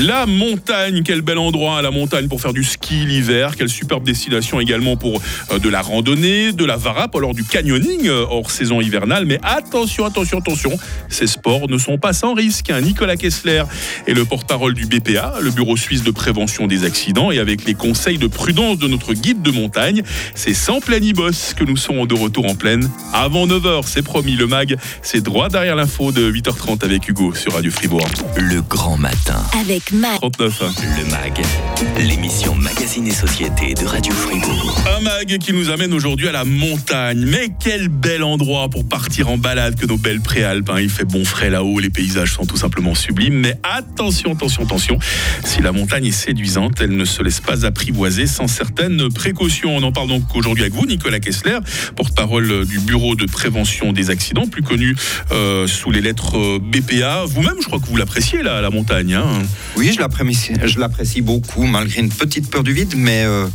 La montagne, quel bel endroit, la montagne pour faire du ski l'hiver. Quelle superbe destination également pour euh, de la randonnée, de la varap, alors du canyoning euh, hors saison hivernale. Mais attention, attention, attention, ces sports ne sont pas sans risque. Hein. Nicolas Kessler est le porte-parole du BPA, le Bureau suisse de prévention des accidents. Et avec les conseils de prudence de notre guide de montagne, c'est sans planibos que nous serons de retour en pleine avant 9h. C'est promis, le MAG, c'est droit derrière l'info de 8h30 avec Hugo sur Radio Fribourg. Le grand matin. Avec MAG. 39. hein. Le MAG, l'émission Magazine et Société de Radio Fribourg. Un mag qui nous amène aujourd'hui à la montagne. Mais quel bel endroit pour partir en balade que nos belles préalpes. hein. Il fait bon frais là-haut, les paysages sont tout simplement sublimes. Mais attention, attention, attention. Si la montagne est séduisante, elle ne se laisse pas apprivoiser sans certaines précautions. On en parle donc aujourd'hui avec vous, Nicolas Kessler, porte-parole du Bureau de prévention des accidents, plus connu euh, sous les lettres euh, BPA. Vous-même, je crois que vous l'appréciez, la, la montagne. hein. Oui, je l'apprécie, je l'apprécie beaucoup, malgré une petite peur du vide, mais euh,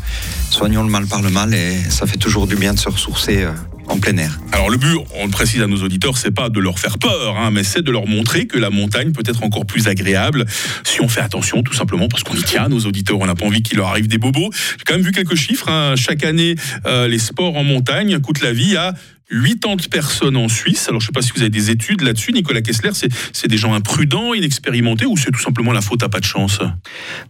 soignons le mal par le mal et ça fait toujours du bien de se ressourcer euh, en plein air. Alors le but, on le précise à nos auditeurs, c'est pas de leur faire peur, hein, mais c'est de leur montrer que la montagne peut être encore plus agréable si on fait attention, tout simplement parce qu'on y tient. Nos auditeurs, on n'a pas envie qu'il leur arrive des bobos. J'ai quand même vu quelques chiffres. hein. Chaque année, euh, les sports en montagne coûtent la vie à 80 personnes en Suisse. Alors je sais pas si vous avez des études là-dessus, Nicolas Kessler. C'est des gens imprudents, inexpérimentés, ou c'est tout simplement la faute à pas de chance?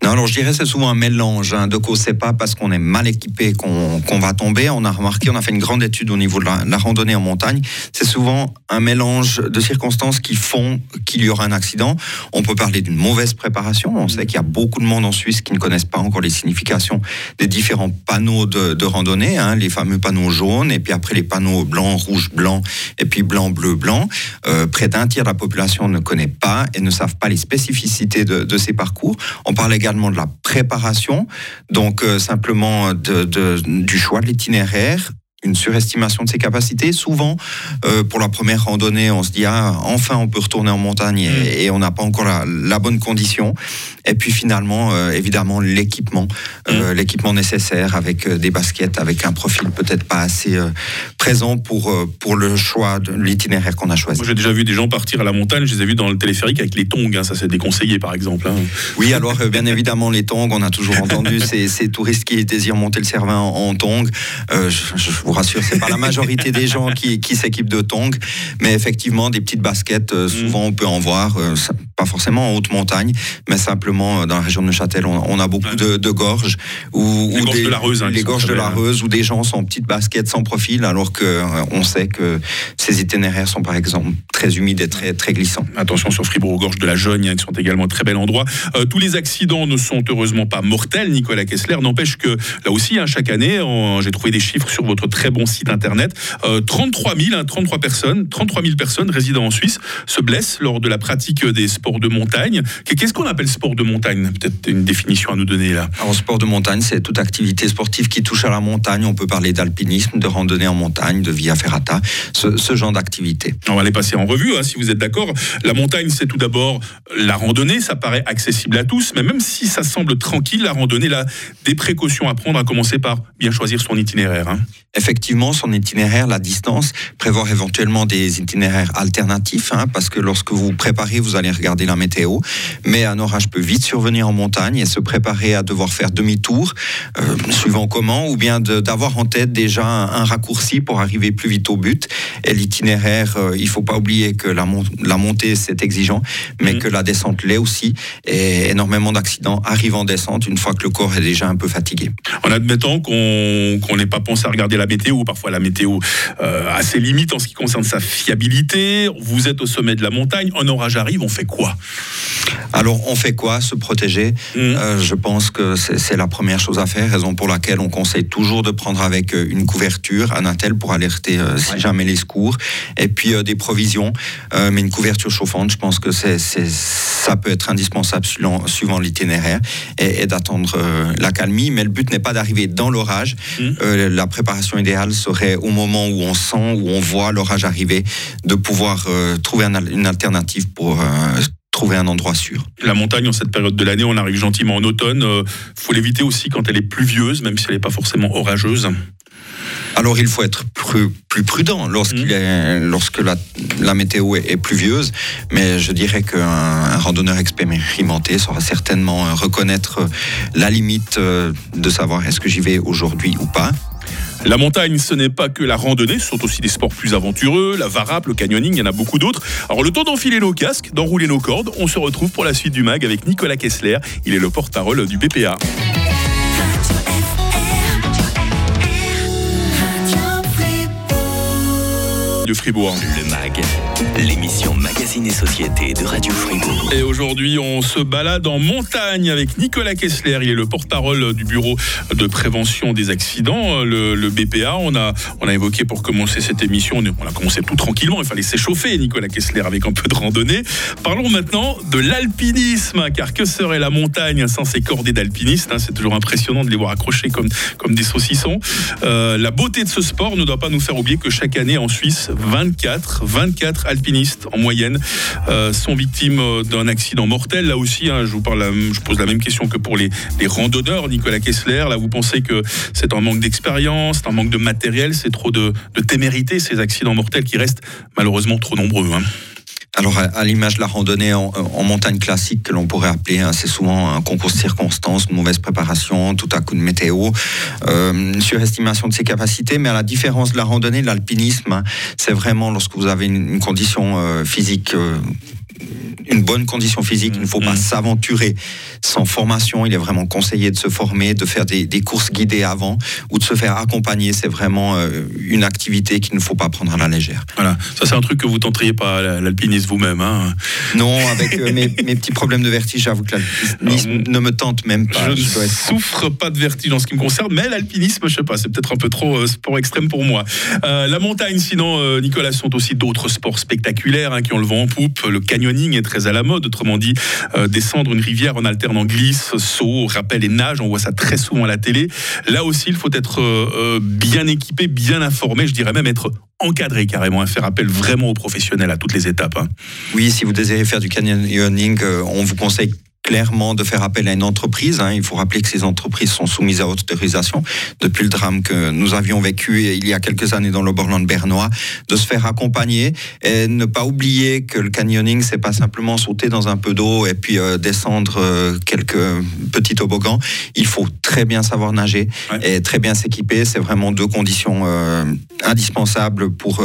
Non, alors je dirais c'est souvent un mélange hein, de causes. C'est pas parce qu'on est mal équipé qu'on va tomber. On a remarqué, on a fait une grande étude au niveau de la, randonnée en montagne. C'est souvent un mélange de circonstances qui font qu'il y aura un accident. On peut parler d'une mauvaise préparation. On sait qu'il y a beaucoup de monde en Suisse qui ne connaissent pas encore les significations des différents panneaux de, de randonnée, hein, les fameux panneaux jaunes, et puis après les panneaux blancs, rouge, blanc, et puis blanc, bleu, blanc. Euh, près d'un tiers de la population ne connaît pas et ne savent pas les spécificités de, ces parcours. On parle également de la préparation, donc euh, simplement du choix de l'itinéraire une surestimation de ses capacités. Souvent, euh, pour la première randonnée, on se dit ah, enfin on peut retourner en montagne et, et on n'a pas encore la, la bonne condition. Et puis finalement, euh, évidemment, l'équipement, euh, l'équipement nécessaire avec des baskets, avec un profil peut-être pas assez présent pour pour le choix de l'itinéraire qu'on a choisi. Moi, j'ai déjà vu des gens partir à la montagne. Je les ai vus dans le téléphérique avec les tongs. hein. Ça, c'est déconseillé, par exemple. hein. Oui, alors bien évidemment les tongs, on a toujours entendu ces, ces touristes qui désirent monter le Cervin en, en tongs. Je, je vous rassure, c'est pas la majorité des gens qui, qui s'équipent de tongs, mais effectivement des petites baskets, euh, souvent on peut en voir, euh, ça- pas forcément en haute montagne, mais simplement euh, dans la région de Neuchâtel, on, on a beaucoup Ouais. de, de gorges où, Les où gorges des, de la Reuse, hein, les gorges de la. Reuse où des gens sont en petites baskets sans profil, alors que euh, on sait que ces itinéraires sont par exemple très humides et très très glissants. Attention sur Fribourg aux gorges de la Jogne, hein, qui sont également un très bel endroit. Euh, tous les accidents ne sont heureusement pas mortels, Nicolas Kessler. N'empêche que là aussi, hein, chaque année, j'ai trouvé des chiffres sur votre très bon site internet. Euh, 33 000, hein, 33 personnes, 33 000 personnes résidant en Suisse se blessent lors de la pratique des sports de montagne. Qu'est-ce qu'on appelle sport de montagne? Peut-être une définition à nous donner là. En sport de montagne, c'est toute activité sportive qui touche à la montagne. On peut parler d'alpinisme, de randonnée en montagne, de via ferrata, ce, ce genre d'activité. On va les passer en revue, hein, si vous êtes d'accord. La montagne, c'est tout d'abord la randonnée. Ça paraît accessible à tous, mais même si ça semble tranquille, la randonnée, là, des précautions à prendre, à commencer par bien choisir son itinéraire. hein. Effectivement, son itinéraire, la distance, prévoir éventuellement des itinéraires alternatifs, hein, parce que lorsque vous préparez, vous allez regarder la météo. Mais un orage peut vite survenir en montagne et se préparer à devoir faire demi-tour, euh, suivant comment, ou bien d'avoir en tête déjà un, un raccourci pour arriver plus vite au but. Et l'itinéraire, euh, il faut pas oublier que la, mon- la montée, c'est exigeant, mais Mhm. que la descente l'est aussi. Et énormément d'accidents arrivent en descente une fois que le corps est déjà un peu fatigué. En admettant qu'on qu'on n'ait pas pensé à regarder la météo, parfois la météo euh, a ses limites en ce qui concerne sa fiabilité. Vous êtes au sommet de la montagne, un orage arrive, on fait quoi? Alors, on fait quoi Se protéger? Mhm. Euh, Je pense que c'est la première chose à faire, raison pour laquelle on conseille toujours de prendre avec euh, une couverture, un attel pour alerter euh, si Ouais. jamais les secours, et puis euh, des provisions, mais une couverture chauffante, je pense que c'est ça peut être indispensable suivant, suivant l'itinéraire, et, et d'attendre l'accalmie, mais le but n'est pas d'arriver dans l'orage. Euh, la préparation idéale serait au moment où on sent, où on voit l'orage arriver, de pouvoir trouver un une alternative pour trouver un endroit sûr. La montagne, en cette période de l'année, on arrive gentiment en automne. Il faut l'éviter aussi quand elle est pluvieuse, même si elle n'est pas forcément orageuse. Alors il faut être plus, prudent lorsqu'il mmh. est, lorsque la, la météo est, pluvieuse, mais je dirais qu'un randonneur expérimenté saura certainement reconnaître la limite euh, de savoir est-ce que j'y vais aujourd'hui ou pas. La montagne, ce n'est pas que la randonnée, ce sont aussi des sports plus aventureux, la varap, le canyoning, il y en a beaucoup d'autres. Alors le temps d'enfiler nos casques, d'enrouler nos cordes, on se retrouve pour la suite du mag avec Nicolas Kessler, il est le porte-parole du BPA. de Fribourg. Le MAG, l'émission Magazine et Société de Radio Fribourg. Et aujourd'hui, on se balade en montagne avec Nicolas Kessler. Il est le porte-parole du bureau de prévention des accidents, le, BPA. On a, on a évoqué pour commencer cette émission, on a commencé tout tranquillement. Il fallait s'échauffer, Nicolas Kessler, avec un peu de randonnée. Parlons maintenant de l'alpinisme, car que serait la montagne sans ses cordées d'alpinistes hein? C'est toujours impressionnant de les voir accrochés comme, comme des saucissons. Euh, la beauté de ce sport ne doit pas nous faire oublier que chaque année en Suisse, 24, 24 alpinistes en moyenne euh, sont victimes euh, d'un accident mortel. Là aussi, hein, je vous pose la même question que pour les, randonneurs, Nicolas Kessler. Là, vous pensez que c'est un manque d'expérience, un manque de matériel, c'est trop de, témérité, ces accidents mortels qui restent malheureusement trop nombreux. Hein. Alors, à, l'image de la randonnée en, montagne classique, que l'on pourrait appeler, hein, c'est souvent un concours de circonstances, une mauvaise préparation, tout à coup de météo, euh, une surestimation de ses capacités. Mais à la différence de la randonnée, l'alpinisme, hein, c'est vraiment lorsque vous avez une, condition euh, physique euh, une bonne condition physique. Il ne faut pas mm. s'aventurer sans formation. Il est vraiment conseillé de se former, de faire des, courses guidées avant ou de se faire accompagner. C'est vraiment euh, une activité qu'il ne faut pas prendre à la légère. Voilà, ça c'est un truc que vous tenteriez pas l'alpinisme vous-même. Hein non, avec euh, mes, petits problèmes de vertige, j'avoue que l'alpinisme ne me tente même pas. Je, ne souffre pas de vertige en ce qui me concerne, mais l'alpinisme, je sais pas, c'est peut-être un peu trop euh, sport extrême pour moi. la montagne, sinon, Nicolas, sont aussi d'autres sports spectaculaires hein, qui ont le vent en poupe. Le canyoning est très à la mode. Autrement dit, euh, descendre une rivière en alternant glisse, saut, rappel et nage. On voit ça très souvent à la télé. Là aussi, il faut être euh, euh, bien équipé, bien informé. Je dirais même être encadré carrément, à faire appel vraiment aux professionnels à toutes les étapes. Hein. Oui, si vous désirez faire du canyoning, on vous conseille clairement de faire appel à une entreprise. Hein. Il faut rappeler que ces entreprises sont soumises à autorisation depuis le drame que nous avions vécu il y a quelques années dans le Borland bernois, de se faire accompagner et ne pas oublier que le canyoning, c'est pas simplement sauter dans un peu d'eau et puis euh, descendre euh, quelques petits toboggans. Il faut très bien savoir nager et très bien s'équiper. C'est vraiment deux conditions euh, indispensables pour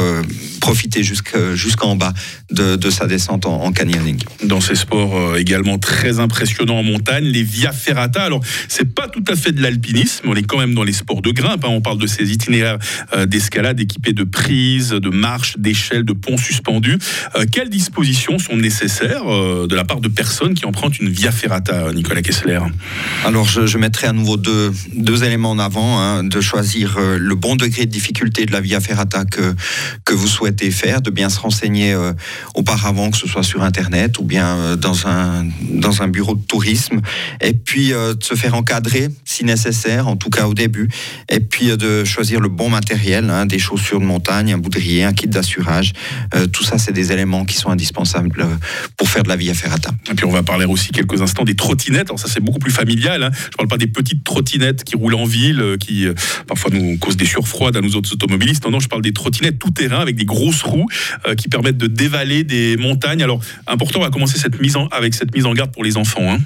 profiter jusqu'en bas de, sa descente en, en canyoning. Dans ces sports également très importants, impressionnant en montagne, les Via Ferrata. Alors, c'est pas tout à fait de l'alpinisme, on est quand même dans les sports de grimpe. Hein. On parle de ces itinéraires euh, d'escalade équipés de prises, de marches, d'échelles, de ponts suspendus. Euh, quelles dispositions sont nécessaires euh, de la part de personnes qui empruntent une Via Ferrata, Nicolas Kessler? Alors, je, mettrai à nouveau deux, éléments en avant. Hein, de choisir le bon degré de difficulté de la Via Ferrata que, que vous souhaitez faire, de bien se renseigner auparavant, que ce soit sur Internet ou bien dans un, dans un bureau de tourisme, et puis euh, de se faire encadrer si nécessaire, en tout cas au début, et puis euh, de choisir le bon matériel, hein, des chaussures de montagne, un boudrier, un kit d'assurage. Euh, tout ça, c'est des éléments qui sont indispensables pour faire de la vie à Ferrata. Et puis on va parler aussi quelques instants des trottinettes. Alors ça, c'est beaucoup plus familial. Hein. Je parle pas des petites trottinettes qui roulent en ville, qui parfois nous causent des surfroides à nous autres automobilistes. Non, non, je parle des trottinettes tout terrain avec des grosses roues qui permettent de dévaler des montagnes. Alors important, on va commencer cette mise avec cette mise en garde pour les enfants Hein.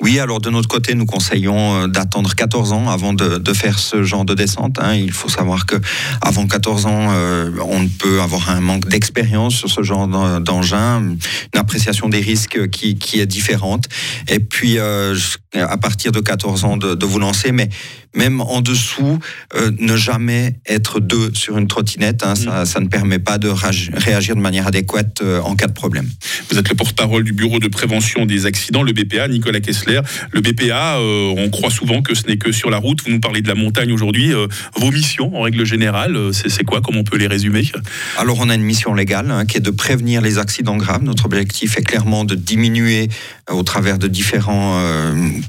Oui, alors de notre côté, nous conseillons euh, d'attendre 14 ans avant de, faire ce genre de descente. Hein. Il faut savoir que avant 14 ans, euh, on peut avoir un manque d'expérience sur ce genre d'engin, une appréciation des risques qui, est différente. Et puis, euh, à partir de 14 ans, de, de vous lancer. Mais même en dessous, euh, ne jamais être deux sur une trottinette. Hein, ça, mm. ça, ne permet pas de réagir de manière adéquate euh, en cas de problème. Vous êtes le porte-parole du Bureau de prévention des accidents, le BPA, Nicolas Kessler. Le BPA, euh, on croit souvent que ce n'est que sur la route. Vous nous parlez de la montagne aujourd'hui. vos missions, en règle générale, c'est quoi? Comment on peut les résumer? Alors, on a une mission légale hein, qui est de prévenir les accidents graves. Notre objectif est clairement de diminuer au travers de différents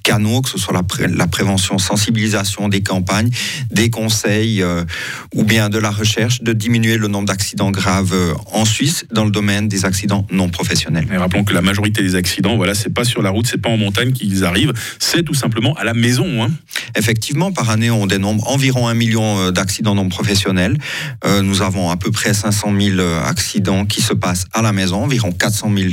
canaux, que ce soit la, la prévention, sensibilisation, des campagnes, des conseils euh, ou bien de la recherche de diminuer le nombre d'accidents graves euh, en Suisse dans le domaine des accidents non professionnels. Et rappelons que la majorité des accidents, voilà, c'est pas sur la route, c'est pas en montagne qu'ils arrivent, c'est tout simplement à la maison. Hein. Effectivement, par année, on dénombre environ un million euh, d'accidents non professionnels. Euh, nous avons à peu près 500 000 accidents qui se passent à la maison, environ 400 000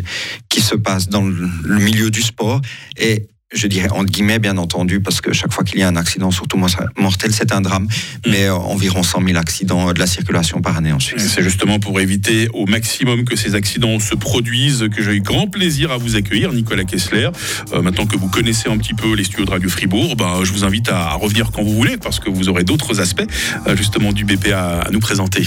qui se passent dans le milieu du sport. Et je dirais entre guillemets bien entendu, parce que chaque fois qu'il y a un accident, surtout mortel, c'est un drame, mm. mais euh, environ 100 000 accidents de la circulation par année en Suisse. C'est justement pour éviter au maximum que ces accidents se produisent que j'ai eu grand plaisir à vous accueillir, Nicolas Kessler. Euh, maintenant que vous connaissez un petit peu les studios de Radio Fribourg, ben, je vous invite à revenir quand vous voulez, parce que vous aurez d'autres aspects euh, justement du BPA à nous présenter.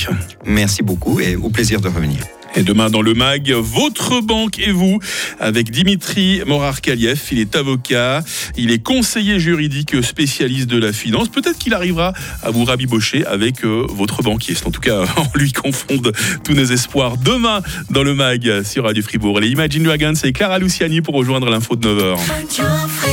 Merci beaucoup et au plaisir de revenir. Et demain dans le MAG, votre banque et vous, avec Dimitri Morar-Kaliev. Il est avocat, il est conseiller juridique spécialiste de la finance. Peut-être qu'il arrivera à vous rabibocher avec euh, votre banquier. En tout cas, on lui confonde tous nos espoirs. Demain dans le MAG sur Radio Fribourg. Les Imagine Dragons et Clara Luciani pour rejoindre l'info de 9h.